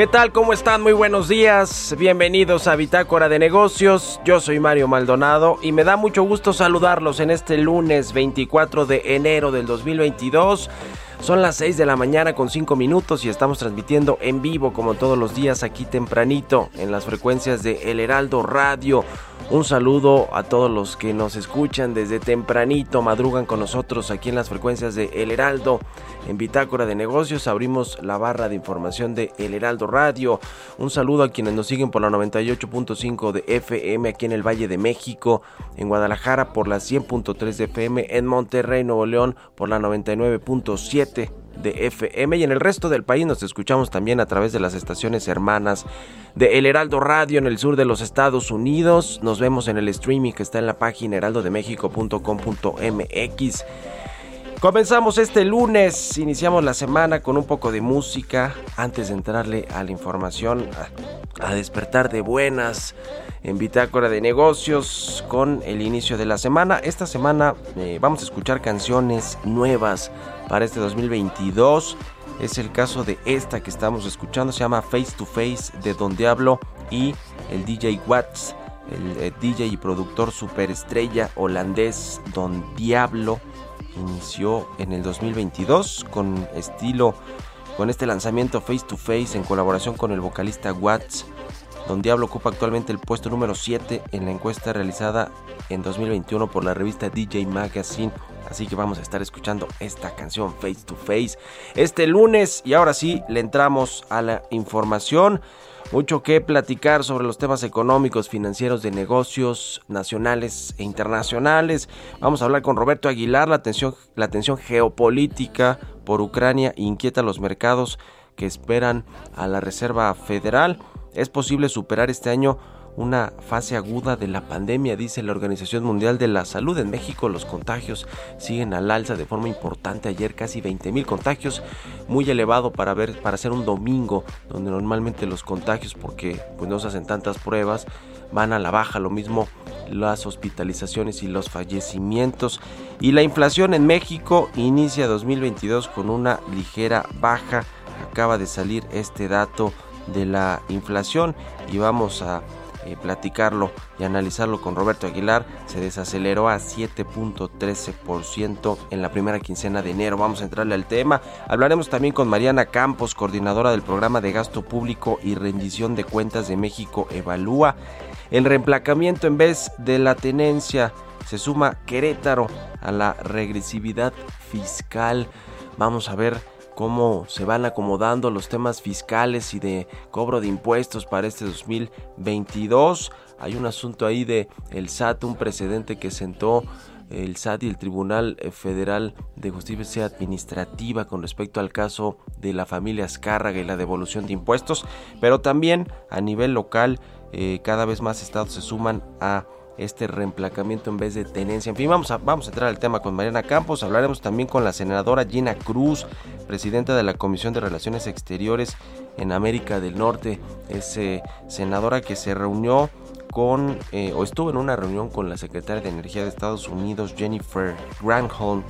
¿Qué tal? ¿Cómo están? Muy buenos días. Bienvenidos a Bitácora de Negocios. Yo soy Mario Maldonado y me da mucho gusto saludarlos en este lunes 24 de enero del 2022. Son las 6 de la mañana con 5 minutos y estamos transmitiendo en vivo como todos los días aquí tempranito en las frecuencias de El Heraldo Radio. Un saludo a todos los que nos escuchan desde tempranito, madrugan con nosotros aquí en las frecuencias de El Heraldo. En Bitácora de Negocios abrimos la barra de información de El Heraldo Radio. Un saludo a quienes nos siguen por la 98.5 de FM aquí en el Valle de México, en Guadalajara por la 100.3 de FM, en Monterrey, Nuevo León por la 99.7 de FM y en el resto del país nos escuchamos también a través de las estaciones hermanas de El Heraldo Radio en el sur de los Estados Unidos. Nos vemos en el streaming que está en la página heraldodemexico.com.mx. Comenzamos este lunes, iniciamos la semana con un poco de música antes de entrarle a la información, a, a despertar de buenas en Bitácora de Negocios con el inicio de la semana. Esta semana eh, vamos a escuchar canciones nuevas para este 2022. Es el caso de esta que estamos escuchando, se llama Face to Face de Don Diablo y el DJ Watts, el, eh, DJ y productor superestrella holandés Don Diablo inició en el 2022 con estilo con este lanzamiento Face to Face en colaboración con el vocalista Watts. Don Diablo ocupa actualmente el puesto número 7 en la encuesta realizada en 2021 por la revista DJ Magazine. Así que vamos a estar escuchando esta canción Face to Face este lunes. Y ahora sí, le entramos a la información. Mucho que platicar sobre los temas económicos, financieros, de negocios nacionales e internacionales. Vamos a hablar con Roberto Aguilar. La tensión, la geopolítica por Ucrania inquieta los mercados que esperan a la Reserva Federal. Es posible superar este año una fase aguda de la pandemia, dice la Organización Mundial de la Salud. En México los contagios siguen al alza de forma importante. Ayer casi 20 mil contagios, muy elevado para ver para ser un domingo, donde normalmente los contagios, porque pues no se hacen tantas pruebas, van a la baja. Lo mismo las hospitalizaciones y los fallecimientos. Y la inflación en México inicia 2022 con una ligera baja. Acaba de salir este dato de la inflación y vamos a eh, platicarlo y analizarlo con Roberto Aguilar, se desaceleró a 7.13% en la primera quincena de enero. Vamos a entrarle al tema. Hablaremos también con Mariana Campos, coordinadora del programa de gasto público y rendición de cuentas de México Evalúa. El reemplacamiento en vez de la tenencia se suma Querétaro a la regresividad fiscal. Vamos a ver cómo se van acomodando los temas fiscales y de cobro de impuestos para este 2022. Hay un asunto ahí de el SAT, un precedente que sentó el SAT y el Tribunal Federal de Justicia Administrativa con respecto al caso de la familia Azcárraga y la devolución de impuestos, pero también a nivel local eh, cada vez más estados se suman a este reemplacamiento en vez de tenencia. En fin, vamos a, vamos a entrar al tema con Mariana Campos. Hablaremos también con la senadora Gina Cruz, presidenta de la Comisión de Relaciones Exteriores en América del Norte. Es eh, senadora que se reunió con, eh, o estuvo en una reunión con la secretaria de Energía de Estados Unidos, Jennifer Granholm,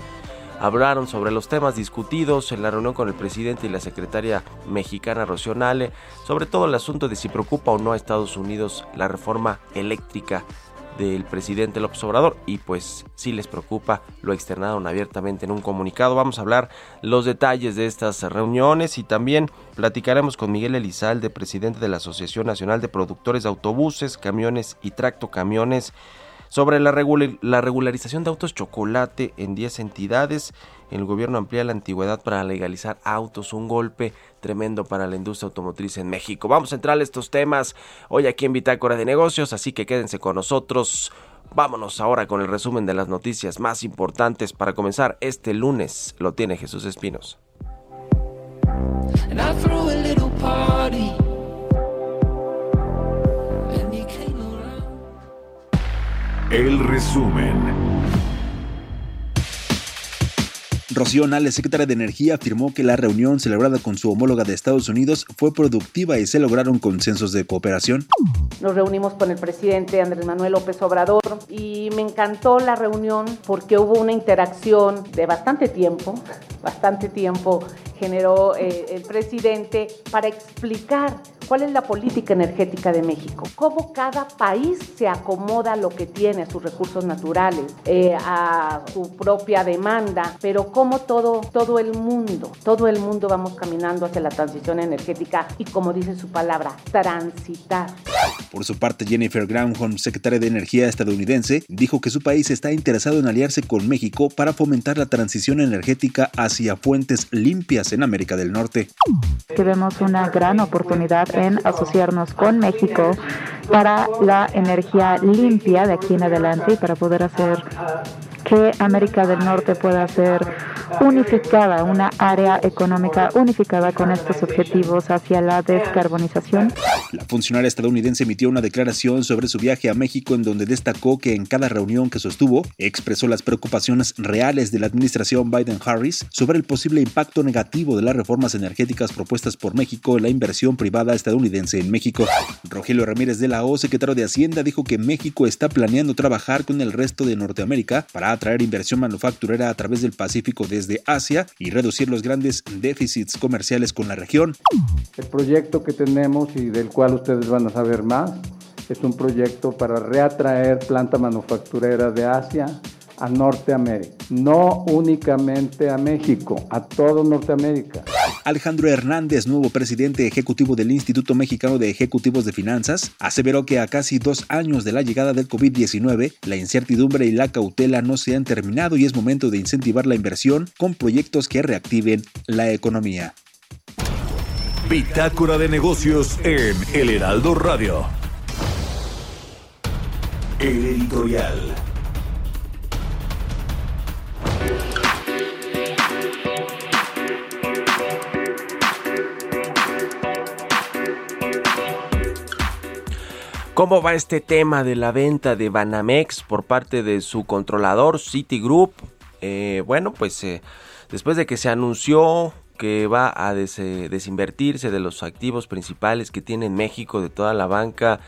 hablaron sobre los temas discutidos en la reunión con el presidente y la secretaria mexicana Rocío Nale, sobre todo el asunto de si preocupa o no a Estados Unidos la reforma eléctrica del presidente López Obrador y pues si les preocupa, lo externaron abiertamente en un comunicado. Vamos a hablar los detalles de estas reuniones y también platicaremos con Miguel Elizalde, presidente de la Asociación Nacional de Productores de Autobuses, Camiones y Tractocamiones sobre la, la regularización de autos chocolate en 10 entidades. El gobierno amplía la antigüedad para legalizar autos, un golpe tremendo para la industria automotriz en México. Vamos a entrar a estos temas hoy aquí en Bitácora de Negocios, así que quédense con nosotros. Vámonos ahora con el resumen de las noticias más importantes para comenzar este lunes. Lo tiene Jesús Espinos. El resumen. Rocío Nale, secretaria de Energía, afirmó que la reunión celebrada con su homóloga de Estados Unidos fue productiva y se lograron consensos de cooperación. Nos reunimos con el presidente Andrés Manuel López Obrador y me encantó la reunión porque hubo una interacción de bastante tiempo, bastante tiempo generó eh, el presidente para explicar cuál es la política energética de México, cómo cada país se acomoda a lo que tiene, a sus recursos naturales, eh, a su propia demanda, pero cómo todo, todo el mundo, todo el mundo vamos caminando hacia la transición energética y como dice su palabra, transitar. Por su parte, Jennifer Granholm, secretaria de Energía estadounidense, dijo que su país está interesado en aliarse con México para fomentar la transición energética hacia fuentes limpias en América del Norte. Que vemos una gran oportunidad en asociarnos con México para la energía limpia de aquí en adelante y para poder hacer que América del Norte pueda ser unificada, una área económica unificada con estos objetivos hacia la descarbonización. La funcionaria estadounidense emitió una declaración sobre su viaje a México en donde destacó que en cada reunión que sostuvo expresó las preocupaciones reales de la administración Biden-Harris sobre el posible impacto negativo de las reformas energéticas propuestas por México en la inversión privada estadounidense en México. Rogelio Ramírez de la O, secretario de Hacienda, dijo que México está planeando trabajar con el resto de Norteamérica para atraer inversión manufacturera a través del Pacífico desde Asia y reducir los grandes déficits comerciales con la región. El proyecto que tenemos y del cual ustedes van a saber más es un proyecto para reatraer planta manufacturera de Asia a Norteamérica, no únicamente a México, a todo Norteamérica. Alejandro Hernández, nuevo presidente ejecutivo del Instituto Mexicano de Ejecutivos de Finanzas, aseveró que a casi dos años de la llegada del COVID-19, la incertidumbre y la cautela no se han terminado y es momento de incentivar la inversión con proyectos que reactiven la economía. Bitácora de negocios en El Heraldo Radio. El editorial. ¿Cómo va este tema de la venta de Banamex por parte de su controlador Citigroup? Eh, bueno, pues eh, después de que se anunció que va a des desinvertirse de los activos principales que tiene México, de toda la banca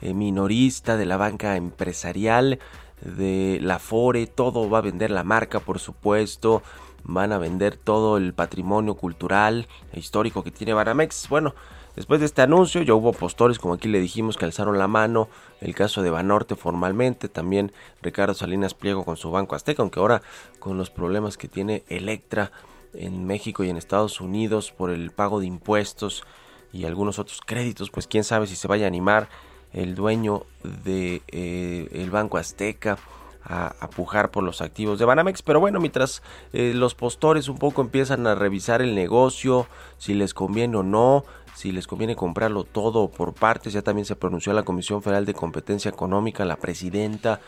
eh, minorista, de la banca empresarial, de la Fore, todo va a vender la marca, por supuesto, van a vender todo el patrimonio cultural e histórico que tiene Banamex. Bueno, Después de este anuncio ya hubo postores, como aquí le dijimos, que alzaron la mano. El caso de Banorte formalmente, también Ricardo Salinas Pliego con su Banco Azteca, aunque ahora con los problemas que tiene Electra en México y en Estados Unidos por el pago de impuestos y algunos otros créditos, pues quién sabe si se vaya a animar el dueño de eh, el Banco Azteca a, a, pujar por los activos de Banamex. Pero bueno, mientras eh, los postores un poco empiezan a revisar el negocio, si les conviene o no, si les conviene comprarlo todo por partes. Ya también se pronunció la Comisión Federal de Competencia Económica, la presidenta,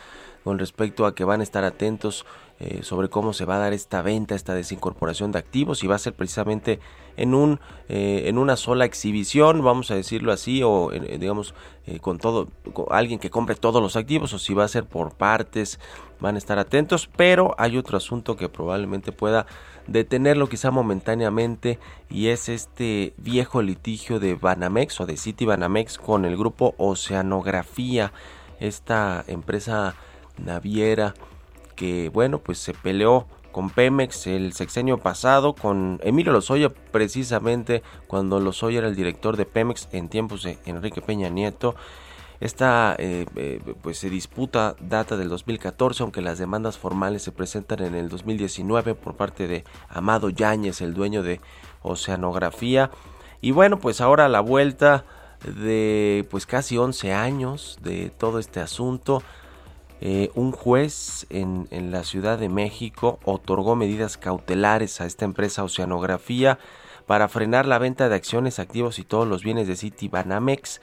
con respecto a que van a estar atentos eh, sobre cómo se va a dar esta venta, esta desincorporación de activos y va a ser precisamente en un eh, en una sola exhibición, vamos a decirlo así, o eh, digamos con todo alguien que compre todos los activos o si va a ser por partes, van a estar atentos, pero hay otro asunto que probablemente pueda detenerlo quizá momentáneamente y es este viejo litigio de Banamex o de City Banamex con el grupo Oceanografía, esta empresa naviera que bueno pues se peleó con Pemex el sexenio pasado, con Emilio Lozoya precisamente cuando Lozoya era el director de Pemex en tiempos de Enrique Peña Nieto. Esta eh, eh, pues se disputa data del 2014, aunque las demandas formales se presentan en el 2019 por parte de Amado Yáñez, el dueño de Oceanografía. Y bueno, pues ahora la vuelta de pues casi 11 años de todo este asunto. Eh, un juez en, la Ciudad de México otorgó medidas cautelares a esta empresa Oceanografía para frenar la venta de acciones, activos y todos los bienes de City Banamex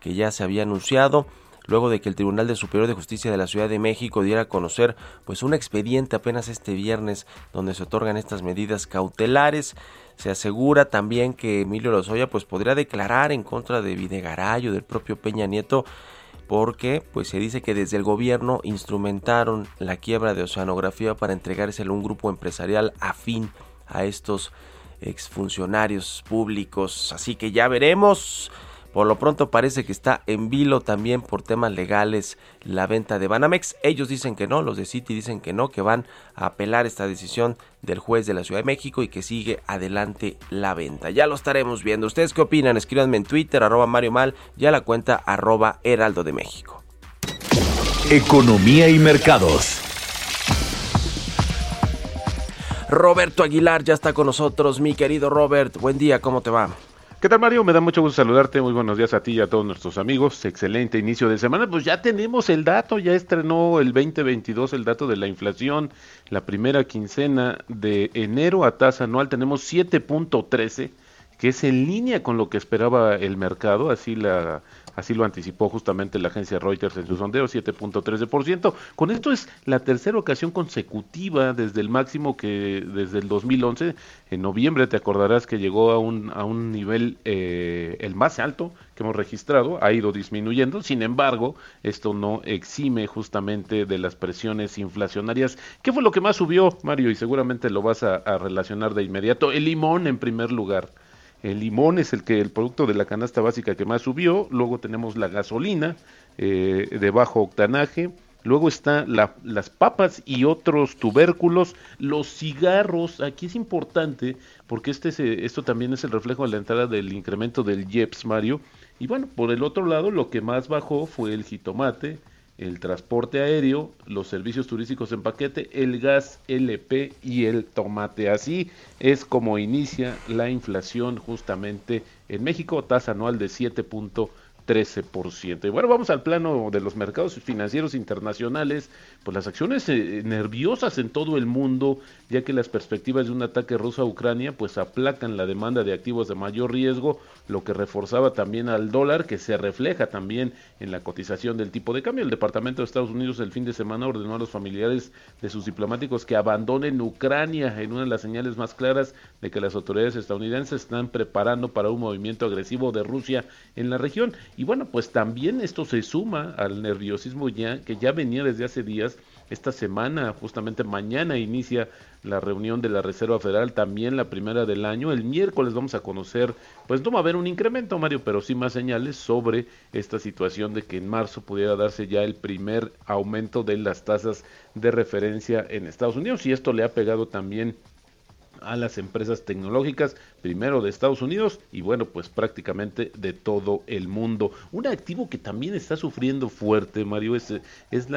que ya se había anunciado luego de que el Tribunal de Superior de Justicia de la Ciudad de México diera a conocer pues un expediente apenas este viernes donde se otorgan estas medidas cautelares. Se asegura también que Emilio Lozoya pues podría declarar en contra de Videgaray o del propio Peña Nieto porque pues se dice que desde el gobierno instrumentaron la quiebra de Oceanografía para entregárselo a un grupo empresarial afín a estos exfuncionarios públicos. Así que ya veremos por lo pronto parece que está en vilo también por temas legales la venta de Banamex. Ellos dicen que no, los de Citi dicen que no, que van a apelar esta decisión del juez de la Ciudad de México y que sigue adelante la venta. Ya lo estaremos viendo. ¿Ustedes qué opinan? Escríbanme en Twitter, arroba Mario Mal, y a la cuenta arroba Heraldo de México. Economía y mercados. Roberto Aguilar ya está con nosotros, mi querido Robert. Buen día, ¿cómo te va? ¿Qué tal Mario? Me da mucho gusto saludarte. Muy buenos días a ti y a todos nuestros amigos. Excelente inicio de semana. Pues ya tenemos el dato, ya estrenó el 2022 el dato de la inflación. La primera quincena de enero a tasa anual tenemos 7.13, que es en línea con lo que esperaba el mercado. Así la Así lo anticipó justamente la agencia Reuters en su sondeo, 7.13%. Con esto es la tercera ocasión consecutiva desde el máximo que desde el 2011, en noviembre te acordarás que llegó a un, a un nivel eh, el más alto que hemos registrado, ha ido disminuyendo, sin embargo, esto no exime justamente de las presiones inflacionarias. ¿Qué fue lo que más subió, Mario? Y seguramente lo vas a, a relacionar de inmediato. El limón en primer lugar. El limón es el que el producto de la canasta básica que más subió. Luego tenemos la gasolina eh, de bajo octanaje. Luego están las papas y otros tubérculos, los cigarros. Aquí es importante porque este esto también es el reflejo de la entrada del incremento del IEPS, Mario. Y bueno, por el otro lado, lo que más bajó fue el jitomate, el transporte aéreo, los servicios turísticos en paquete, el gas LP y el tomate. Así es como inicia la inflación justamente en México, tasa anual de 7.5 13%. Y bueno, vamos al plano de los mercados financieros internacionales, pues las acciones eh, nerviosas en todo el mundo, ya que las perspectivas de un ataque ruso a Ucrania pues aplacan la demanda de activos de mayor riesgo, lo que reforzaba también al dólar, que se refleja también en la cotización del tipo de cambio. El Departamento de Estados Unidos el fin de semana ordenó a los familiares de sus diplomáticos que abandonen Ucrania en una de las señales más claras de que las autoridades estadounidenses están preparando para un movimiento agresivo de Rusia en la región. Y bueno, pues también esto se suma al nerviosismo ya que ya venía desde hace días. Esta semana, justamente mañana, inicia la reunión de la Reserva Federal, también la primera del año. El miércoles vamos a conocer, pues no va a haber un incremento, Mario, pero sí más señales sobre esta situación de que en marzo pudiera darse ya el primer aumento de las tasas de referencia en Estados Unidos. Y esto le ha pegado también a las empresas tecnológicas, primero de Estados Unidos y bueno, pues prácticamente de todo el mundo. Un activo que también está sufriendo fuerte, Mario, es,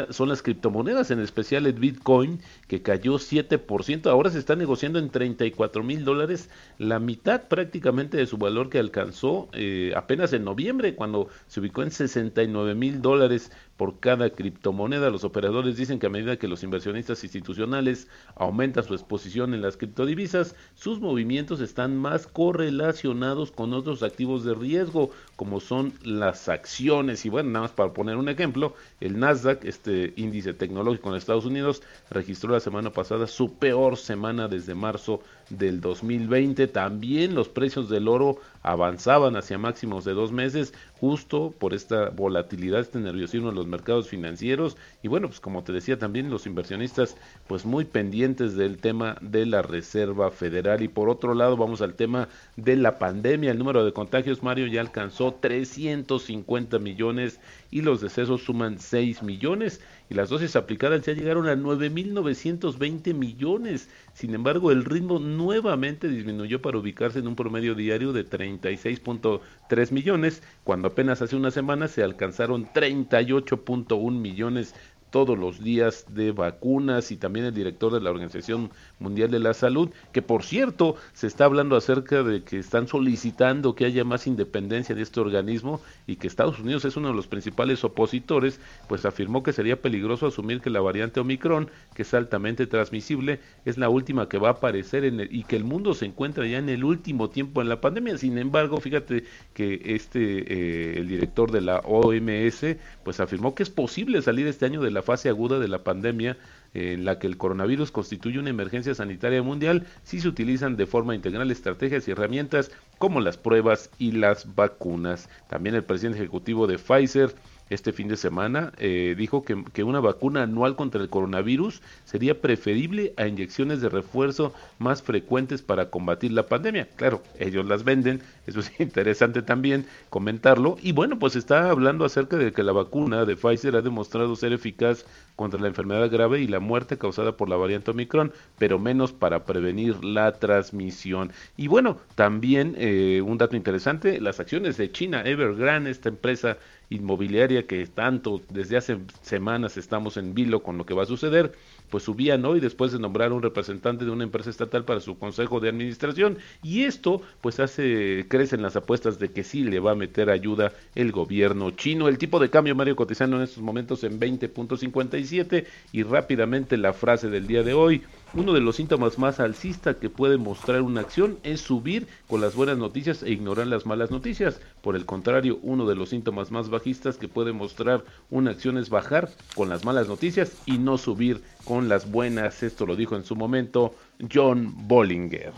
son las criptomonedas, en especial el Bitcoin, que cayó 7%, ahora se está negociando en 34 mil dólares, la mitad prácticamente de su valor que alcanzó eh, apenas en noviembre, cuando se ubicó en 69 mil dólares por cada criptomoneda. Los operadores dicen que a medida que los inversionistas institucionales aumentan su exposición en las criptodivisas, sus movimientos están más correlacionados con otros activos de riesgo, como son las acciones. Y bueno, nada más para poner un ejemplo, el Nasdaq, este índice tecnológico en Estados Unidos, registró la semana pasada su peor semana desde marzo del 2020. También los precios del oro avanzaban hacia máximos de dos meses, justo por esta volatilidad, este nerviosismo en los mercados financieros. Y bueno, pues como te decía también, los inversionistas pues muy pendientes del tema de la Reserva Federal. Y por otro lado, vamos al tema de la pandemia. El número de contagios, Mario, ya alcanzó 350 millones y los decesos suman 6 millones. y las dosis aplicadas ya llegaron a 9.920 millones. Sin embargo, el ritmo nuevamente disminuyó para ubicarse en un promedio diario de 36.3 millones, cuando apenas hace una semana se alcanzaron 38.1 millones todos los días de vacunas y también el director de la Organización Mundial de la Salud, que por cierto se está hablando acerca de que están solicitando que haya más independencia de este organismo y que Estados Unidos es uno de los principales opositores, pues afirmó que sería peligroso asumir que la variante Omicron, que es altamente transmisible, es la última que va a aparecer en el, y que el mundo se encuentra ya en el último tiempo en la pandemia. Sin embargo, fíjate que este eh, el director de la OMS pues afirmó que es posible salir este año de la fase aguda de la pandemia en la que el coronavirus constituye una emergencia sanitaria mundial si se utilizan de forma integral estrategias y herramientas como las pruebas y las vacunas. También el presidente ejecutivo de Pfizer este fin de semana eh, dijo que, que, una vacuna anual contra el coronavirus sería preferible a inyecciones de refuerzo más frecuentes para combatir la pandemia. Claro, ellos las venden, eso es interesante también comentarlo. Y bueno, pues está hablando acerca de que la vacuna de Pfizer ha demostrado ser eficaz contra la enfermedad grave y la muerte causada por la variante Omicron, pero menos para prevenir la transmisión. Y bueno, también eh, un dato interesante, las acciones de China, Evergrande, esta empresa inmobiliaria que tanto desde hace semanas estamos en vilo con lo que va a suceder, pues subían hoy después de nombrar un representante de una empresa estatal para su consejo de administración. Y esto pues hace crecen las apuestas de que sí le va a meter ayuda el gobierno chino. El tipo de cambio Mario cotizando en estos momentos en 20.57 y rápidamente la frase del día de hoy, uno de los síntomas más alcista que puede mostrar una acción es subir con las buenas noticias e ignorar las malas noticias. Por el contrario, uno de los síntomas más bajistas que puede mostrar una acción es bajar con las malas noticias y no subir con las buenas. Esto lo dijo en su momento John Bollinger.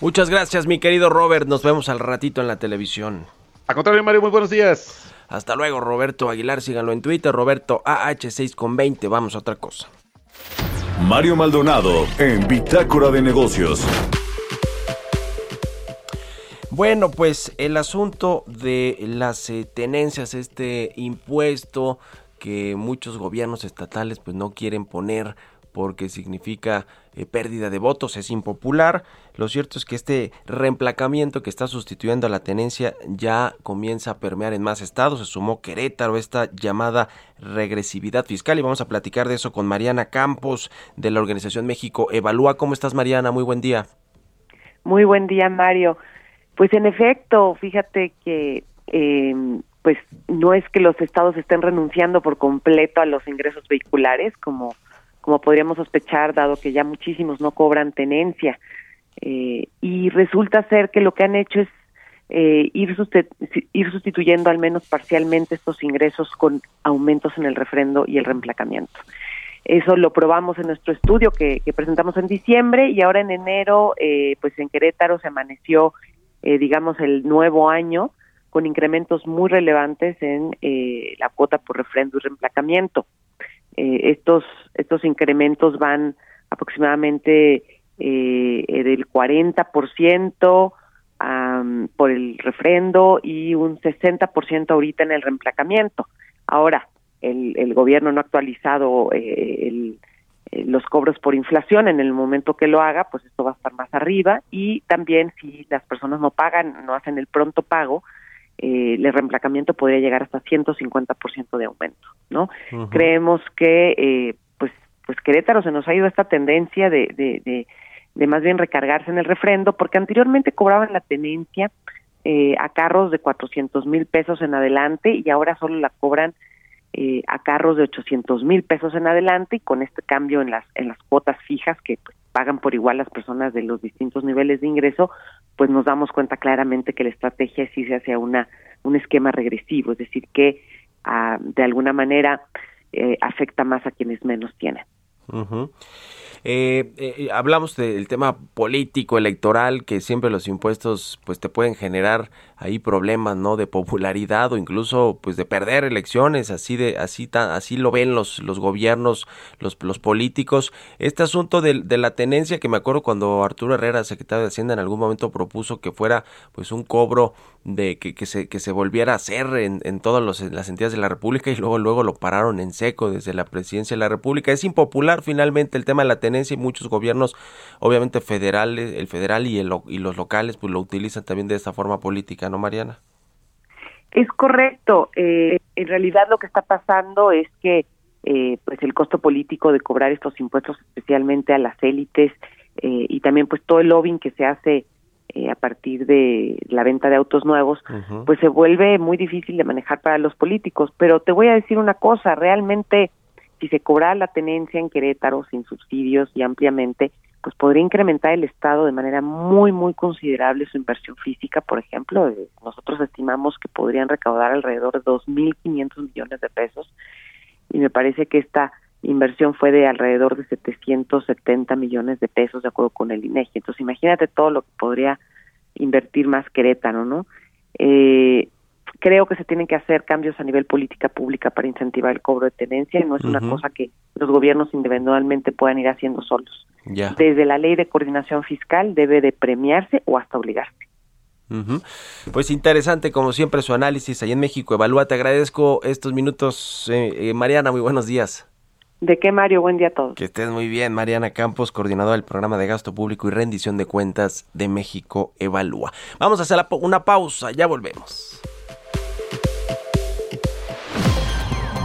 Muchas gracias, mi querido Robert. Nos vemos al ratito en la televisión. A contrario, Mario, muy buenos días. Hasta luego, Roberto Aguilar. Síganlo en Twitter, Roberto AH6 con 20. Vamos a otra cosa. Mario Maldonado en Bitácora de Negocios. Bueno, pues el asunto de las eh, tenencias, este impuesto que muchos gobiernos estatales pues no quieren poner porque significa eh, pérdida de votos, es impopular. Lo cierto es que este reemplacamiento que está sustituyendo a la tenencia ya comienza a permear en más estados. Se sumó Querétaro, esta llamada regresividad fiscal. Y vamos a platicar de eso con Mariana Campos de la Organización México Evalúa. ¿Cómo estás, Mariana? Muy buen día. Muy buen día, Mario. Pues en efecto, fíjate que eh, pues no es que los estados estén renunciando por completo a los ingresos vehiculares, como como podríamos sospechar, dado que ya muchísimos no cobran tenencia. Eh, y resulta ser que lo que han hecho es eh, ir, ir sustituyendo al menos parcialmente estos ingresos con aumentos en el refrendo y el reemplacamiento. Eso lo probamos en nuestro estudio que, presentamos en diciembre y ahora en enero, eh, pues en Querétaro se amaneció, eh, digamos, el nuevo año con incrementos muy relevantes en eh, la cuota por refrendo y reemplacamiento. Eh, estos estos incrementos van aproximadamente eh, del 40% um, por el refrendo y un 60% ahorita en el reemplacamiento. Ahora, el, el gobierno no ha actualizado eh, el, eh, los cobros por inflación en el momento que lo haga, pues esto va a estar más arriba y también si las personas no pagan, no hacen el pronto pago, eh, el reemplacamiento podría llegar hasta 150% de aumento, ¿no? Creemos que eh, pues pues Querétaro se nos ha ido esta tendencia de, de, de, de, más bien recargarse en el refrendo, porque anteriormente cobraban la tenencia eh, a carros de 400 mil pesos en adelante y ahora solo la cobran eh, a carros de 800 mil pesos en adelante y con este cambio en las en las cuotas fijas que pues, pagan por igual las personas de los distintos niveles de ingreso, pues nos damos cuenta claramente que la estrategia sí se hace una un esquema regresivo, es decir, que uh, de alguna manera eh, afecta más a quienes menos tienen. Uh. Eh, hablamos del tema político, electoral, que siempre los impuestos pues te pueden generar ahí problemas, ¿no? De popularidad o incluso pues de perder elecciones, así de así así lo ven los los gobiernos, los los políticos. Este asunto de, de la tenencia que me acuerdo cuando Arturo Herrera, secretario de Hacienda, en algún momento propuso que fuera pues un cobro de que, que se que se volviera a hacer en, en todas los, las entidades de la República y luego luego lo pararon en seco desde la presidencia de la República. Es impopular finalmente el tema de la tenencia y muchos gobiernos, obviamente federales, el federal y, el, y los locales, pues lo utilizan también de esta forma política, ¿no, Mariana? Es correcto. Eh, en realidad lo que está pasando es que eh, pues el costo político de cobrar estos impuestos, especialmente a las élites, eh, y también pues todo el lobbying que se hace eh, a partir de la venta de autos nuevos, pues se vuelve muy difícil de manejar para los políticos. Pero te voy a decir una cosa, realmente si se cobrara la tenencia en Querétaro sin subsidios y ampliamente, pues podría incrementar el Estado de manera muy, muy considerable su inversión física, por ejemplo. Nosotros estimamos que podrían recaudar alrededor de 2.500 millones de pesos y me parece que esta inversión fue de alrededor de 770 millones de pesos de acuerdo con el INEGI. Entonces, imagínate todo lo que podría invertir más Querétaro, ¿no? Eh, creo que se tienen que hacer cambios a nivel política pública para incentivar el cobro de tenencia y no es una cosa que los gobiernos individualmente puedan ir haciendo solos. Ya. Desde la ley de coordinación fiscal debe de premiarse o hasta obligarse. Pues interesante, como siempre, su análisis ahí en México. Evalúa, te agradezco estos minutos. eh, eh, Mariana, muy buenos días. ¿De qué, Mario? Buen día a todos. Que estés muy bien, Mariana Campos, coordinadora del programa de gasto público y rendición de cuentas de México Evalúa. Vamos a hacer una pausa, ya volvemos.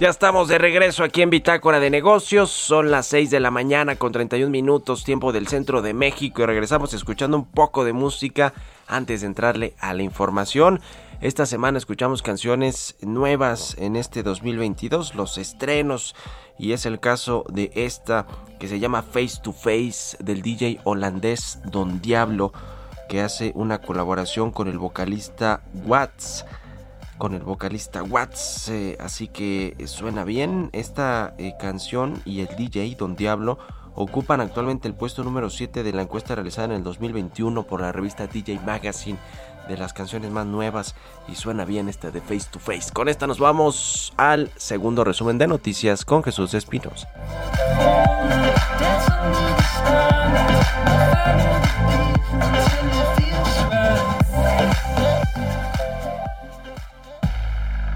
Ya estamos de regreso aquí en Bitácora de Negocios. Son las 6 de la mañana con 31 minutos, tiempo del centro de México. Y regresamos escuchando un poco de música antes de entrarle a la información. Esta semana escuchamos canciones nuevas en este 2022, los estrenos. Y es el caso de esta que se llama Face to Face del DJ holandés Don Diablo, que hace una colaboración con el vocalista Watts con el vocalista Watts. eh, así que suena bien. Esta eh, canción y el DJ Don Diablo ocupan actualmente el puesto número 7 de la encuesta realizada en el 2021 por la revista DJ Magazine de las canciones más nuevas y suena bien esta de Face to Face. Con esta nos vamos al segundo resumen de noticias con Jesús Espinos.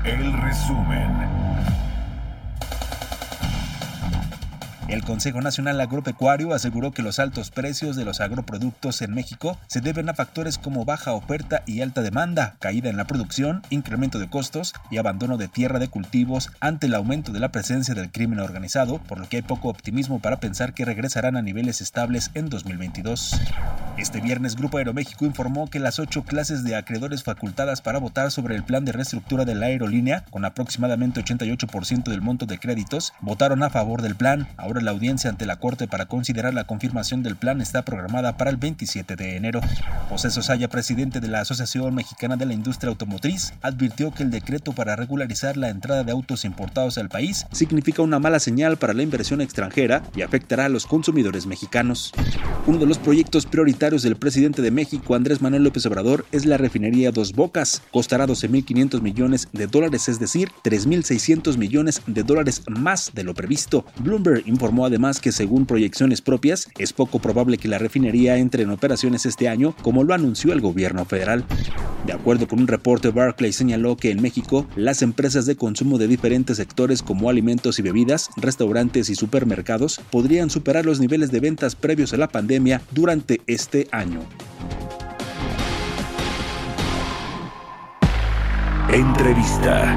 El resumen. El Consejo Nacional Agropecuario aseguró que los altos precios de los agroproductos en México se deben a factores como baja oferta y alta demanda, caída en la producción, incremento de costos y abandono de tierra de cultivos ante el aumento de la presencia del crimen organizado, por lo que hay poco optimismo para pensar que regresarán a niveles estables en 2022. Este viernes Grupo Aeroméxico informó que las ocho clases de acreedores facultadas para votar sobre el plan de reestructura de la aerolínea, con aproximadamente 88% del monto de créditos, votaron a favor del plan. Ahora la audiencia ante la Corte para considerar la confirmación del plan está programada para el 27 de enero. José Sosaya, presidente de la Asociación Mexicana de la Industria Automotriz, advirtió que el decreto para regularizar la entrada de autos importados al país significa una mala señal para la inversión extranjera y afectará a los consumidores mexicanos. Uno de los proyectos prioritarios del presidente de México, Andrés Manuel López Obrador, es la refinería Dos Bocas. Costará 12.500 millones de dólares, es decir, 3.600 millones de dólares más de lo previsto. Bloomberg además que según proyecciones propias, es poco probable que la refinería entre en operaciones este año, como lo anunció el gobierno federal. De acuerdo con un reporte, Barclay señaló que en México, las empresas de consumo de diferentes sectores como alimentos y bebidas, restaurantes y supermercados podrían superar los niveles de ventas previos a la pandemia durante este año. Entrevista.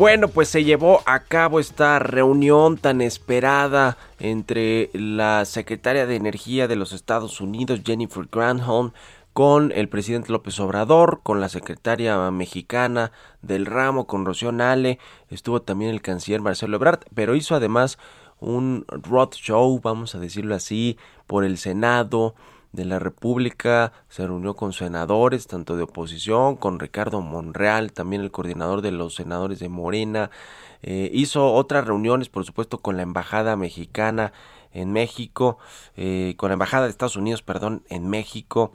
Bueno, pues se llevó a cabo esta reunión tan esperada entre la secretaria de Energía de los Estados Unidos, Jennifer Granholm, con el presidente López Obrador, con la secretaria mexicana del ramo, con Rocío Nale, estuvo también el canciller Marcelo Ebrard, pero hizo además un road show, vamos a decirlo así, por el Senado, de la República, se reunió con senadores, tanto de oposición, con Ricardo Monreal, también el coordinador de los senadores de Morena, eh, hizo otras reuniones, por supuesto, con la Embajada Mexicana en México, eh, con la Embajada de Estados Unidos, perdón, en México,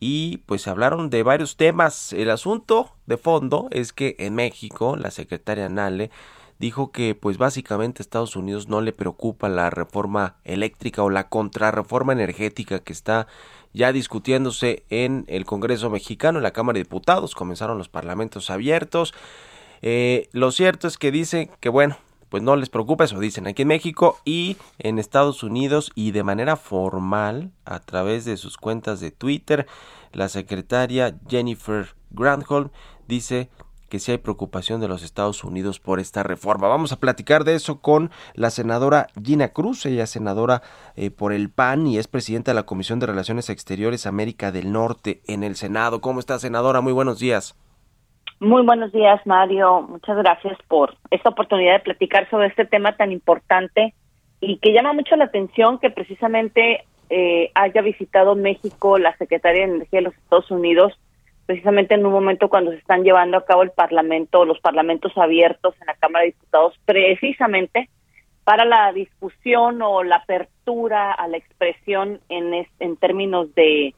y pues se hablaron de varios temas. El asunto de fondo es que en México, la secretaria Nale, dijo que pues básicamente Estados Unidos no le preocupa la reforma eléctrica o la contrarreforma energética que está ya discutiéndose en el Congreso mexicano, en la Cámara de Diputados, comenzaron los parlamentos abiertos. Eh, lo cierto es que dice que bueno, pues no les preocupa eso, dicen aquí en México y en Estados Unidos y de manera formal a través de sus cuentas de Twitter, la secretaria Jennifer Granholm dice que sí hay preocupación de los Estados Unidos por esta reforma. Vamos a platicar de eso con la senadora Gina Cruz, ella es senadora eh, por el PAN y es presidenta de la Comisión de Relaciones Exteriores América del Norte en el Senado. ¿Cómo está, senadora? Muy buenos días. Muy buenos días, Mario. Muchas gracias por esta oportunidad de platicar sobre este tema tan importante y que llama mucho la atención que precisamente eh, haya visitado México la Secretaría de Energía de los Estados Unidos precisamente en un momento cuando se están llevando a cabo el Parlamento, los parlamentos abiertos en la Cámara de Diputados, precisamente para la discusión o la apertura a la expresión en, en términos de,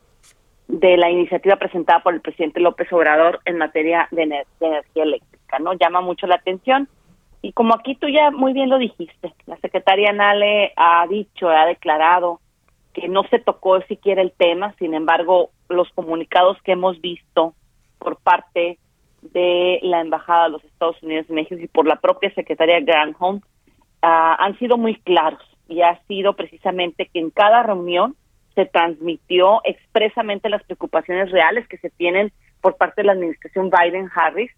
de la iniciativa presentada por el presidente López Obrador en materia de, de energía eléctrica, ¿no? Llama mucho la atención. Y como aquí tú ya muy bien lo dijiste, la secretaria Nale ha dicho, ha declarado que no se tocó siquiera el tema, sin embargo, los comunicados que hemos visto por parte de la Embajada de los Estados Unidos en México y por la propia secretaria Granholm uh, han sido muy claros. Y ha sido precisamente que en cada reunión se transmitió expresamente las preocupaciones reales que se tienen por parte de la administración Biden-Harris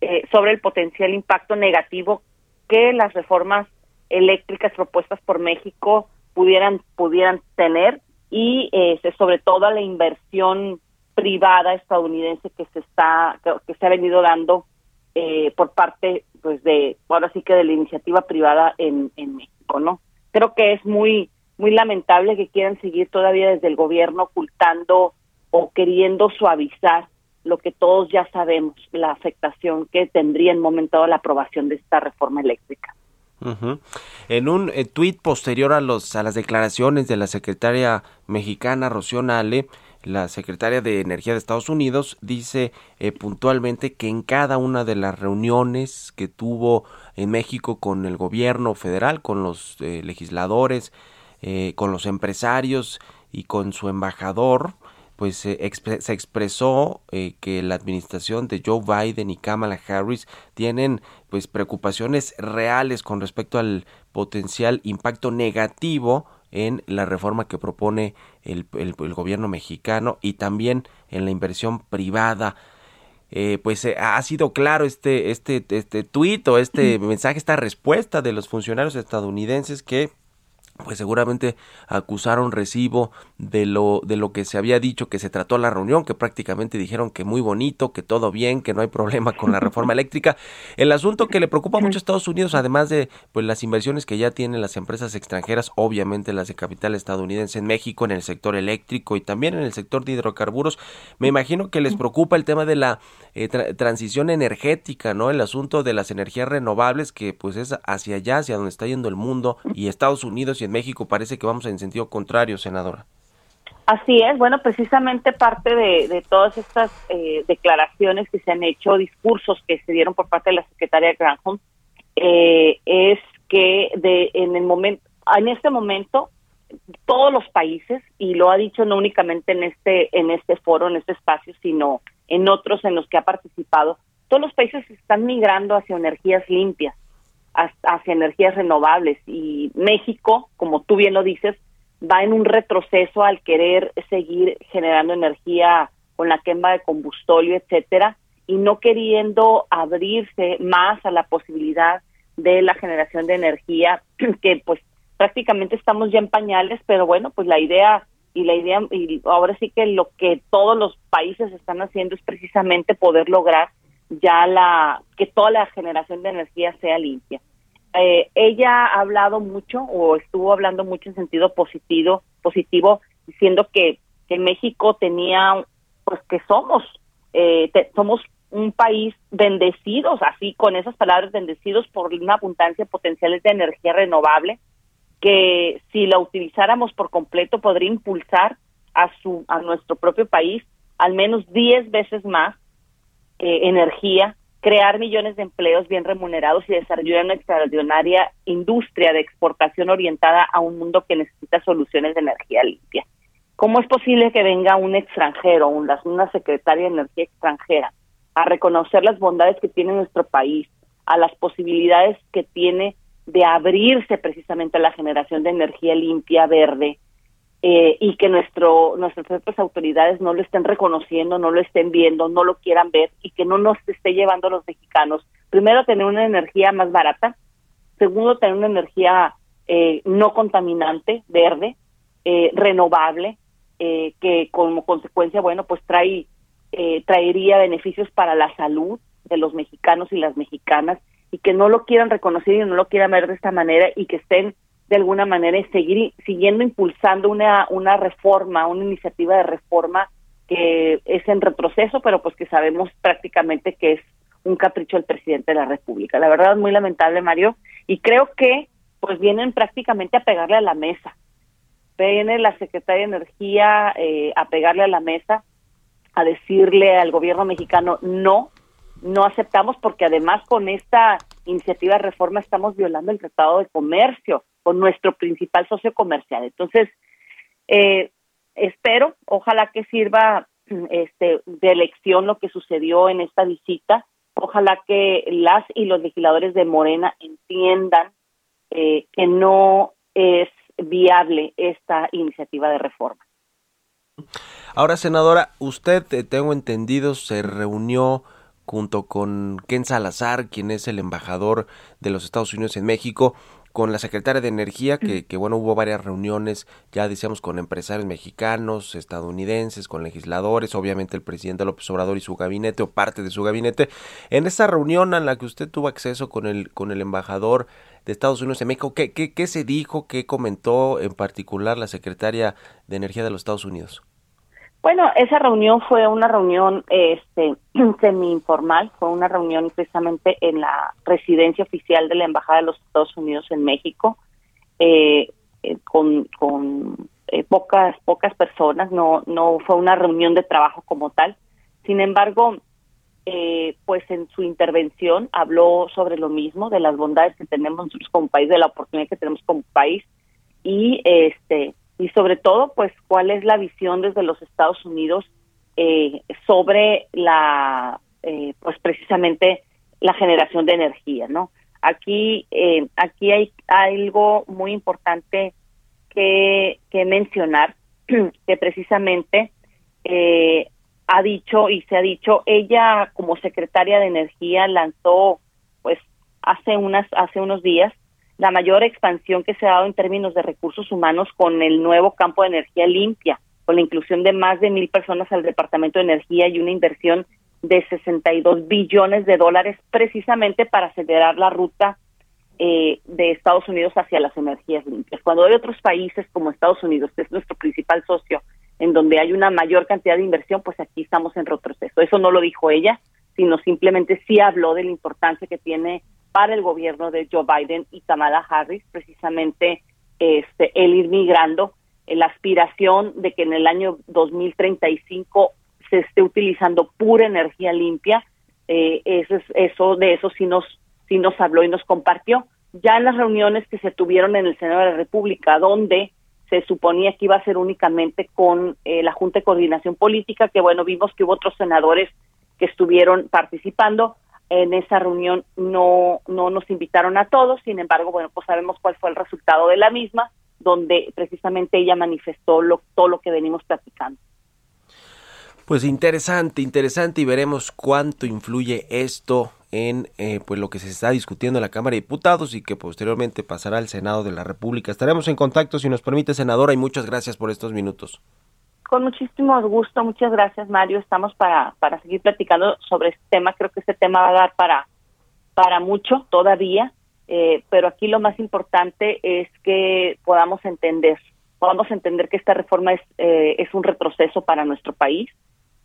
eh, sobre el potencial impacto negativo que las reformas eléctricas propuestas por México pudieran pudieran tener y eh, sobre todo a la inversión privada estadounidense que se está que, se ha venido dando eh, por parte pues de ahora sí que de la iniciativa privada en, en México no creo que es muy muy lamentable que quieran seguir todavía desde el gobierno ocultando o queriendo suavizar lo que todos ya sabemos la afectación que tendría en momento la aprobación de esta reforma eléctrica en un eh, tuit posterior a, los, a las declaraciones de la secretaria mexicana Rocío Nale, la secretaria de Energía de Estados Unidos dice eh, puntualmente que en cada una de las reuniones que tuvo en México con el gobierno federal, con los eh, legisladores, eh, con los empresarios y con su embajador, pues se expresó que la administración de Joe Biden y Kamala Harris tienen pues preocupaciones reales con respecto al potencial impacto negativo en la reforma que propone el, el, gobierno mexicano y también en la inversión privada. Eh, pues eh, ha sido claro este este este tuit o este mensaje esta respuesta de los funcionarios estadounidenses que pues seguramente acusaron recibo de lo de lo que se había dicho que se trató la reunión, que prácticamente dijeron que muy bonito, que todo bien, que no hay problema con la reforma eléctrica. El asunto que le preocupa mucho a Estados Unidos, además de pues las inversiones que ya tienen las empresas extranjeras, obviamente las de capital estadounidense en México en el sector eléctrico y también en el sector de hidrocarburos, me imagino que les preocupa el tema de la eh, transición energética, ¿no? El asunto de las energías renovables que pues es hacia allá, hacia donde está yendo el mundo y Estados Unidos y en México parece que vamos en sentido contrario, senadora. Así es, bueno, precisamente parte de, todas estas eh, declaraciones que se han hecho, discursos que se dieron por parte de la secretaria Granholm, eh, es que de en el momento, en este momento, todos los países y lo ha dicho no únicamente en este en este foro, en este espacio, sino en otros en los que ha participado, todos los países están migrando hacia energías limpias, hacia energías renovables. Y México, como tú bien lo dices, va en un retroceso al querer seguir generando energía con la quema de combustorio, etcétera, y no queriendo abrirse más a la posibilidad de la generación de energía que pues prácticamente estamos ya en pañales, pero bueno, pues la idea y la idea y ahora sí que lo que todos los países están haciendo es precisamente poder lograr ya la que toda la generación de energía sea limpia. Eh, ella ha hablado mucho o estuvo hablando mucho en sentido positivo, positivo diciendo que, que México tenía, pues que somos, eh, somos un país bendecidos, así con esas palabras bendecidos por una abundancia de potenciales de energía renovable, que si la utilizáramos por completo podría impulsar a su a nuestro propio país al menos 10 veces más eh, energía crear millones de empleos bien remunerados y desarrollar una extraordinaria industria de exportación orientada a un mundo que necesita soluciones de energía limpia. ¿Cómo es posible que venga un extranjero, una secretaria de energía extranjera, a reconocer las bondades que tiene nuestro país, a las posibilidades que tiene de abrirse precisamente a la generación de energía limpia, verde, eh, y que nuestro, nuestras propias autoridades no lo estén reconociendo, no lo estén viendo, no lo quieran ver y que no nos esté llevando los mexicanos, primero, tener una energía más barata, segundo, tener una energía eh, no contaminante, verde, eh, renovable, que como consecuencia, bueno, pues trae, traería beneficios para la salud de los mexicanos y las mexicanas y que no lo quieran reconocer y no lo quieran ver de esta manera y que estén de alguna manera seguir siguiendo impulsando una una reforma, una iniciativa de reforma que es en retroceso, pero pues que sabemos prácticamente que es un capricho del presidente de la República. La verdad es muy lamentable, Mario, y creo que pues vienen prácticamente a pegarle a la mesa. Viene la Secretaría de Energía eh, a pegarle a la mesa, a decirle al gobierno mexicano no, no aceptamos porque además con esta iniciativa de reforma estamos violando el Tratado de Comercio con nuestro principal socio comercial. Entonces, eh, espero, ojalá que sirva este, de lección lo que sucedió en esta visita. Ojalá que las y los legisladores de Morena entiendan eh, que no es viable esta iniciativa de reforma. Ahora, senadora, usted, eh, tengo entendido, se reunió junto con Ken Salazar, quien es el embajador de los Estados Unidos en México, con la secretaria de Energía, que, que, bueno, hubo varias reuniones, ya decíamos, con empresarios mexicanos, estadounidenses, con legisladores, obviamente el presidente López Obrador y su gabinete o parte de su gabinete. En esa reunión a la que usted tuvo acceso con el, con el embajador de Estados Unidos en México, ¿qué, qué, qué se dijo, qué comentó en particular la secretaria de Energía de los Estados Unidos? Bueno, esa reunión fue una reunión este, semi informal, fue una reunión precisamente en la residencia oficial de la Embajada de los Estados Unidos en México, eh, eh, con, con eh, pocas pocas personas, no no fue una reunión de trabajo como tal. Sin embargo, eh, pues en su intervención habló sobre lo mismo, de las bondades que tenemos nosotros como país, de la oportunidad que tenemos como país y este y sobre todo, pues cuál es la visión desde los Estados Unidos eh, sobre la eh, pues precisamente la generación de energía, ¿no? Aquí eh, aquí hay algo muy importante que, que mencionar que precisamente eh, ha dicho y se ha dicho ella como secretaria de energía lanzó pues hace unas hace unos días la mayor expansión que se ha dado en términos de recursos humanos con el nuevo campo de energía limpia con la inclusión de más de mil personas al departamento de energía y una inversión de 62 billones de dólares precisamente para acelerar la ruta eh, de Estados Unidos hacia las energías limpias. Cuando hay otros países como Estados Unidos, que es nuestro principal socio, en donde hay una mayor cantidad de inversión, pues aquí estamos en retroceso. Eso no lo dijo ella, sino simplemente sí habló de la importancia que tiene para el gobierno de Joe Biden y Kamala Harris, precisamente este, el ir migrando, eh, la aspiración de que en el año 2035 se esté utilizando pura energía limpia, eh, eso, es, eso de eso sí nos, sí nos habló y nos compartió. Ya en las reuniones que se tuvieron en el Senado de la República, donde se suponía que iba a ser únicamente con eh, la Junta de Coordinación Política, que bueno, vimos que hubo otros senadores que estuvieron participando. En esa reunión no, no nos invitaron a todos, sin embargo, bueno, pues sabemos cuál fue el resultado de la misma, donde precisamente ella manifestó lo, todo lo que venimos platicando. Pues interesante, interesante y veremos cuánto influye esto en eh, pues lo que se está discutiendo en la Cámara de Diputados y que posteriormente pasará al Senado de la República. Estaremos en contacto si nos permite, senadora, y muchas gracias por estos minutos. Con muchísimo gusto, muchas gracias Mario. Estamos para, para seguir platicando sobre este tema. Creo que este tema va a dar para, para mucho todavía, eh, pero aquí lo más importante es que podamos entender, podamos entender que esta reforma es, eh, es un retroceso para nuestro país,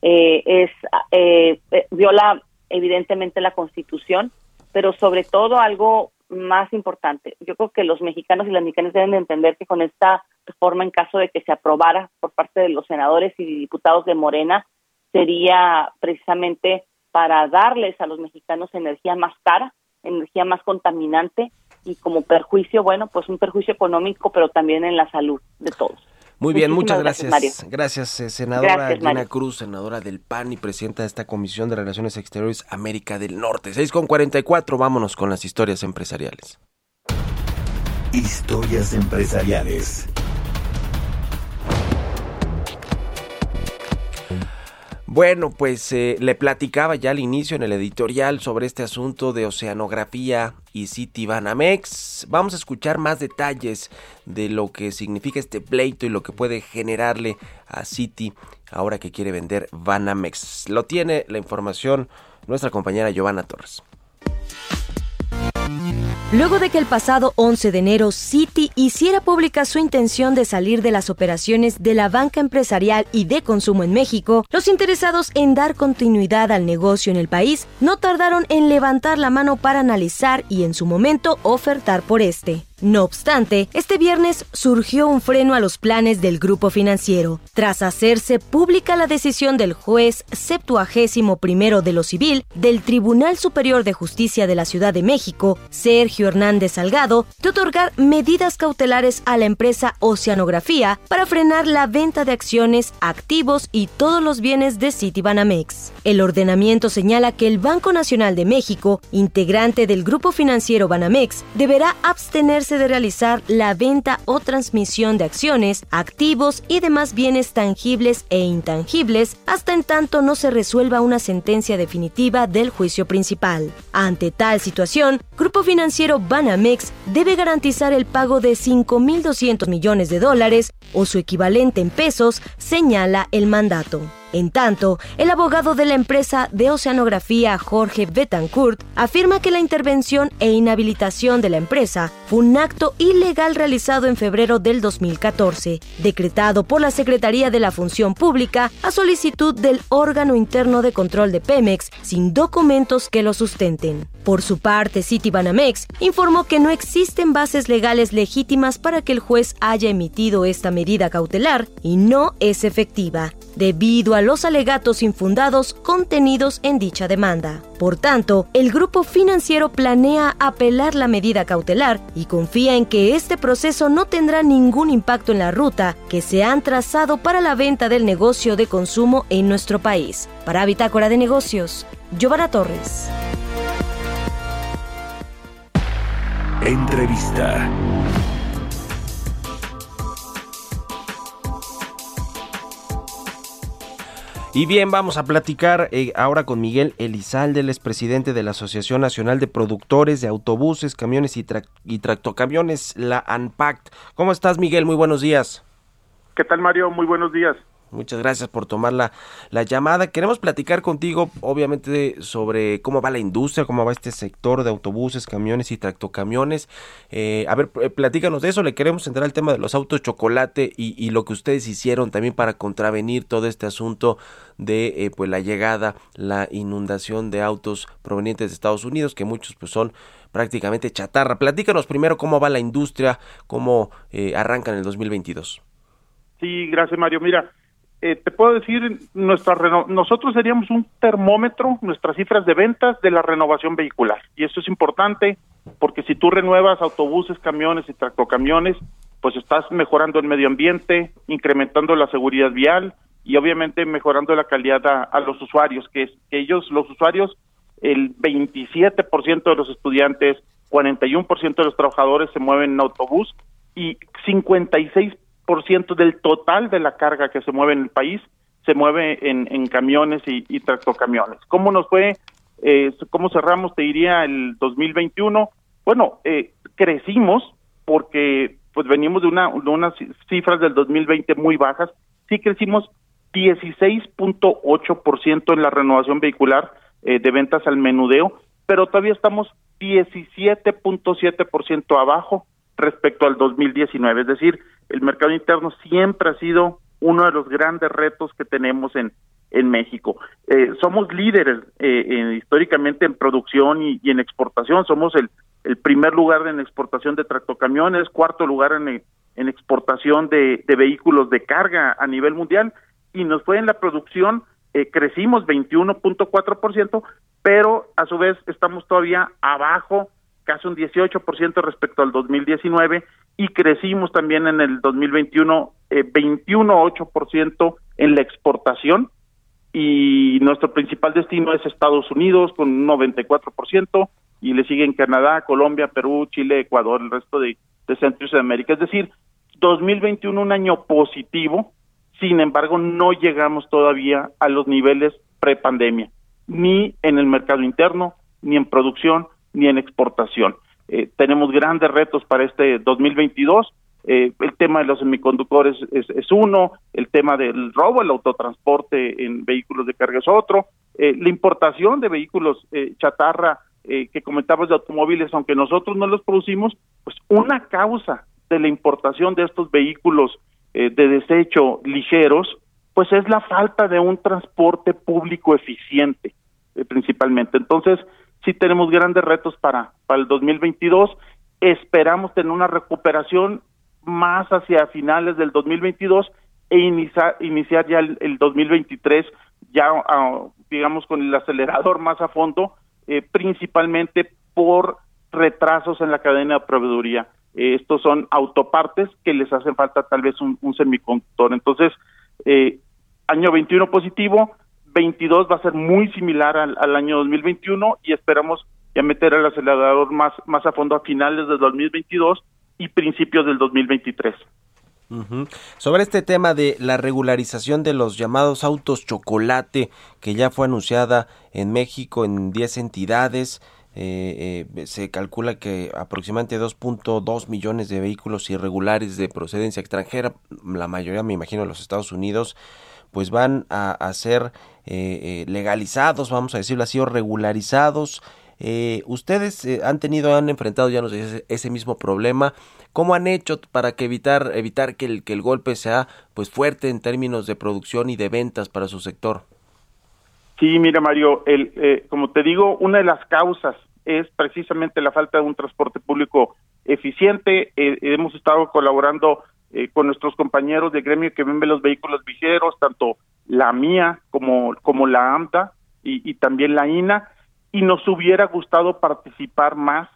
eh, es eh, eh, viola evidentemente la Constitución, pero sobre todo algo más importante. Yo creo que los mexicanos y las mexicanas deben de entender que con esta reforma, en caso de que se aprobara por parte de los senadores y diputados de Morena, sería precisamente para darles a los mexicanos energía más cara, energía más contaminante y como perjuicio, bueno, pues un perjuicio económico, pero también en la salud de todos. Muy bien, muchas gracias. Mario. Gracias, eh, senadora Gracias, Gina Mario. Cruz, senadora del PAN y presidenta de esta Comisión de Relaciones Exteriores América del Norte. 6 con 44, vámonos con las historias empresariales. Historias empresariales. Bueno, pues eh, le platicaba ya al inicio en el editorial sobre este asunto de oceanografía y City Banamex. Vamos a escuchar más detalles de lo que significa este pleito y lo que puede generarle a City ahora que quiere vender Banamex. Lo tiene la información nuestra compañera Giovanna Torres. Luego de que el pasado 11 de enero Citi hiciera pública su intención de salir de las operaciones de la banca empresarial y de consumo en México, los interesados en dar continuidad al negocio en el país no tardaron en levantar la mano para analizar y en su momento ofertar por este. No obstante, este viernes surgió un freno a los planes del grupo financiero, tras hacerse pública la decisión del juez septuagésimo primero de lo civil del Tribunal Superior de Justicia de la Ciudad de México, Sergio Hernández Salgado, de otorgar medidas cautelares a la empresa Oceanografía para frenar la venta de acciones, activos y todos los bienes de Citibanamex. El ordenamiento señala que el Banco Nacional de México, integrante del grupo financiero Banamex, deberá abstenerse de realizar la venta o transmisión de acciones, activos y demás bienes tangibles e intangibles hasta en tanto no se resuelva una sentencia definitiva del juicio principal. Ante tal situación, Grupo Financiero Banamex debe garantizar el pago de 5.200 millones de dólares o su equivalente en pesos, señala el mandato. En tanto, el abogado de la empresa de oceanografía Jorge Betancourt afirma que la intervención e inhabilitación de la empresa fue un acto ilegal realizado en febrero del 2014, decretado por la Secretaría de la Función Pública a solicitud del órgano interno de control de Pemex sin documentos que lo sustenten. Por su parte, Citibanamex informó que no existen bases legales legítimas para que el juez haya emitido esta medida cautelar y no es efectiva, debido a los alegatos infundados contenidos en dicha demanda. Por tanto, el grupo financiero planea apelar la medida cautelar y confía en que este proceso no tendrá ningún impacto en la ruta que se han trazado para la venta del negocio de consumo en nuestro país. Para Bitácora de Negocios, Giovanna Torres. Entrevista. Y bien, vamos a platicar eh, ahora con Miguel Elizalde, el es presidente de la Asociación Nacional de Productores de Autobuses, Camiones y, y Tractocamiones, la ANPACT. ¿Cómo estás, Miguel? Muy buenos días. ¿Qué tal, Mario? Muy buenos días. Muchas gracias por tomar la, la llamada. Queremos platicar contigo, obviamente, sobre cómo va la industria, cómo va este sector de autobuses, camiones y tractocamiones. Eh, a ver, eh, platícanos de eso. Le queremos entrar al tema de los autos chocolate y, y lo que ustedes hicieron también para contravenir todo este asunto de eh, pues la llegada, la inundación de autos provenientes de Estados Unidos, que muchos pues son prácticamente chatarra. Platícanos primero cómo va la industria, cómo eh, arranca en el 2022. Sí, gracias, Mario. Mira, eh, te puedo decir, nuestra nosotros seríamos un termómetro, nuestras cifras de ventas de la renovación vehicular. Y esto es importante porque si tú renuevas autobuses, camiones y tractocamiones, pues estás mejorando el medio ambiente, incrementando la seguridad vial y obviamente mejorando la calidad a, a los usuarios, que, es, que ellos, los usuarios, el 27% de los estudiantes, 41% de los trabajadores se mueven en autobús y 56% del total de la carga que se mueve en el país se mueve en, en camiones y, y tractocamiones. ¿Cómo nos fue? Eh, ¿Cómo cerramos, te diría, el 2021? Bueno, eh, crecimos porque pues venimos de, una, de unas cifras del 2020 muy bajas. Sí crecimos 16.8% en la renovación vehicular eh, de ventas al menudeo, pero todavía estamos 17.7% abajo respecto al 2019. Es decir, el mercado interno siempre ha sido uno de los grandes retos que tenemos en, en México. Eh, somos líderes eh, en- históricamente en producción y, y en exportación. Somos el, el primer lugar en exportación de tractocamiones, cuarto lugar en, en exportación de, de vehículos de carga a nivel mundial y nos fue en la producción, eh, crecimos 21.4%, pero a su vez estamos todavía abajo, casi un 18% respecto al 2019 y crecimos también en el 2021 eh, 21.8% en la exportación y nuestro principal destino es Estados Unidos con un 94% y le siguen Canadá, Colombia, Perú, Chile, Ecuador, el resto de, de Centro y Sudamérica. Es decir, 2021 un año positivo, sin embargo no llegamos todavía a los niveles prepandemia, ni en el mercado interno, ni en producción, ni en exportación. Eh, tenemos grandes retos para este 2022. Eh, el tema de los semiconductores es, uno, el tema del robo, el autotransporte en vehículos de carga es otro, eh, la importación de vehículos eh, chatarra eh, que comentabas de automóviles, aunque nosotros no los producimos, pues una causa de la importación de estos vehículos eh, de desecho ligeros, pues es la falta de un transporte público eficiente, principalmente. Entonces, sí tenemos grandes retos para, para el 2022. Esperamos tener una recuperación más hacia finales del 2022 e iniciar, iniciar ya el, el 2023 ya ah, digamos con el acelerador más a fondo, eh, principalmente por retrasos en la cadena de proveeduría. Eh, estos son autopartes que les hacen falta tal vez un, un semiconductor. Entonces, eh, año 21 positivo, 22 va a ser muy similar al, al año 2021 y esperamos ya meter el acelerador más, más a fondo a finales del 2022 y principios del 2023. Ujú. Sobre este tema de la regularización de los llamados autos chocolate, que ya fue anunciada en México en 10 entidades, eh, eh, se calcula que aproximadamente 2.2 millones de vehículos irregulares de procedencia extranjera, la mayoría me imagino de los Estados Unidos, pues van a, ser eh, eh, legalizados, vamos a decirlo así, o regularizados. Eh, ustedes eh, han tenido, han enfrentado ya ese mismo problema. ¿Cómo han hecho para que evitar evitar que el que el golpe sea pues fuerte en términos de producción y de ventas para su sector? Sí, mira Mario, el, eh, como te digo, una de las causas es precisamente la falta de un transporte público eficiente. Eh, hemos estado colaborando eh, con nuestros compañeros de gremio que venden los vehículos ligeros, tanto la mía como, como la AMTA y, y también la INA, y nos hubiera gustado participar más,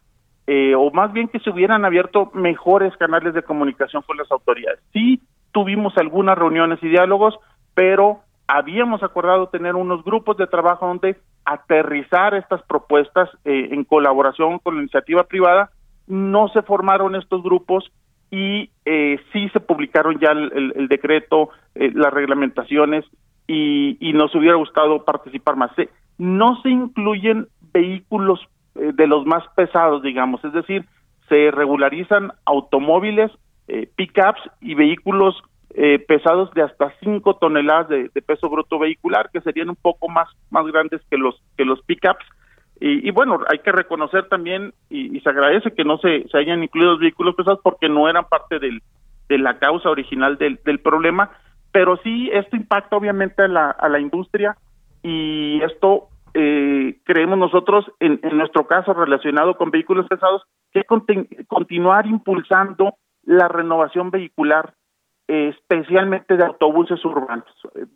eh, o más bien que se hubieran abierto mejores canales de comunicación con las autoridades. Sí, tuvimos algunas reuniones y diálogos, pero habíamos acordado tener unos grupos de trabajo donde aterrizar estas propuestas eh, en colaboración con la iniciativa privada. No se formaron estos grupos y eh, sí se publicaron ya el, el- el decreto, eh, las reglamentaciones y, y nos hubiera gustado participar más. Se- no se incluyen vehículos eh, de los más pesados, digamos, es decir, se regularizan automóviles, eh, pickups y vehículos eh, pesados de hasta 5 toneladas de, de peso bruto vehicular, que serían un poco más, más grandes que los, que los pickups. Y, y bueno, hay que reconocer también, y, se agradece que no se, se hayan incluido los vehículos pesados porque no eran parte de la causa original del, del problema, pero sí esto impacta obviamente a la, a la industria y esto eh, creemos nosotros, en, en nuestro caso relacionado con vehículos pesados, que contin- continuar impulsando la renovación vehicular, eh, especialmente de autobuses urbanos,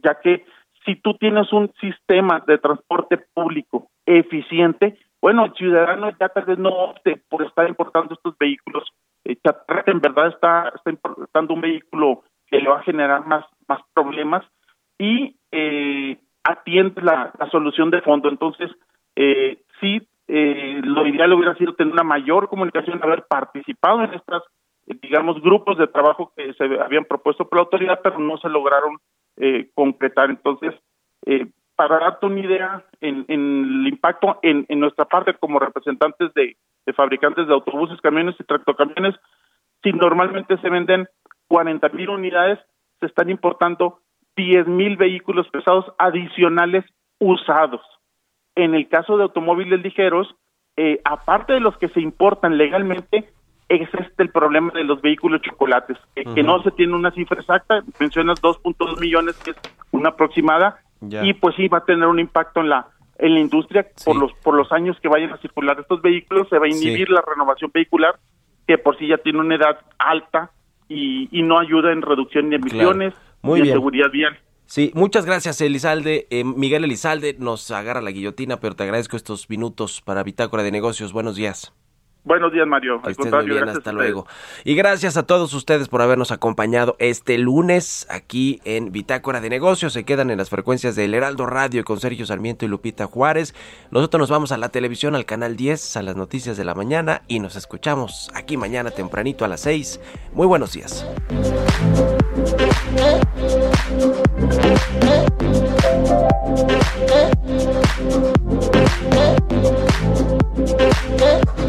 ya que si tú tienes un sistema de transporte público eficiente, bueno, el ciudadano ya tal vez no opte por estar importando estos vehículos eh, en verdad está, importando un vehículo que le va a generar más, problemas y eh, atiende la, solución de fondo. Entonces, eh, sí, eh, lo ideal hubiera sido tener una mayor comunicación, haber participado en estas, digamos, grupos de trabajo que se habían propuesto por la autoridad, pero no se lograron eh, concretar. Entonces, eh, para darte una idea en, en el impacto en, en nuestra parte como representantes de, de fabricantes de autobuses, camiones y tractocamiones, si normalmente se venden 40 mil unidades, se están importando 10 mil vehículos pesados adicionales usados. En el caso de automóviles ligeros, eh, aparte de los que se importan legalmente, es este el problema de los vehículos chocolates, que, que no se tiene una cifra exacta, mencionas 2.2 millones, que es una aproximada, Ya. y pues sí va a tener un impacto en la en la industria por los por los años que vayan a circular estos vehículos, se va a inhibir Sí. la renovación vehicular, que por sí ya tiene una edad alta y, y no ayuda en reducción de emisiones Muy y en seguridad vial. Sí, muchas gracias Elizalde. Eh, Miguel Elizalde nos agarra la guillotina, pero te agradezco estos minutos para Bitácora de Negocios. Buenos días. Buenos días, Mario. Que Al estés muy bien, hasta luego. Y gracias a todos ustedes por habernos acompañado este lunes aquí en Bitácora de Negocios. Se quedan en las frecuencias del Heraldo Radio con Sergio Sarmiento y Lupita Juárez. Nosotros nos vamos a la televisión, al canal 10, a las noticias de la mañana y nos escuchamos aquí mañana tempranito a las 6. Muy buenos días.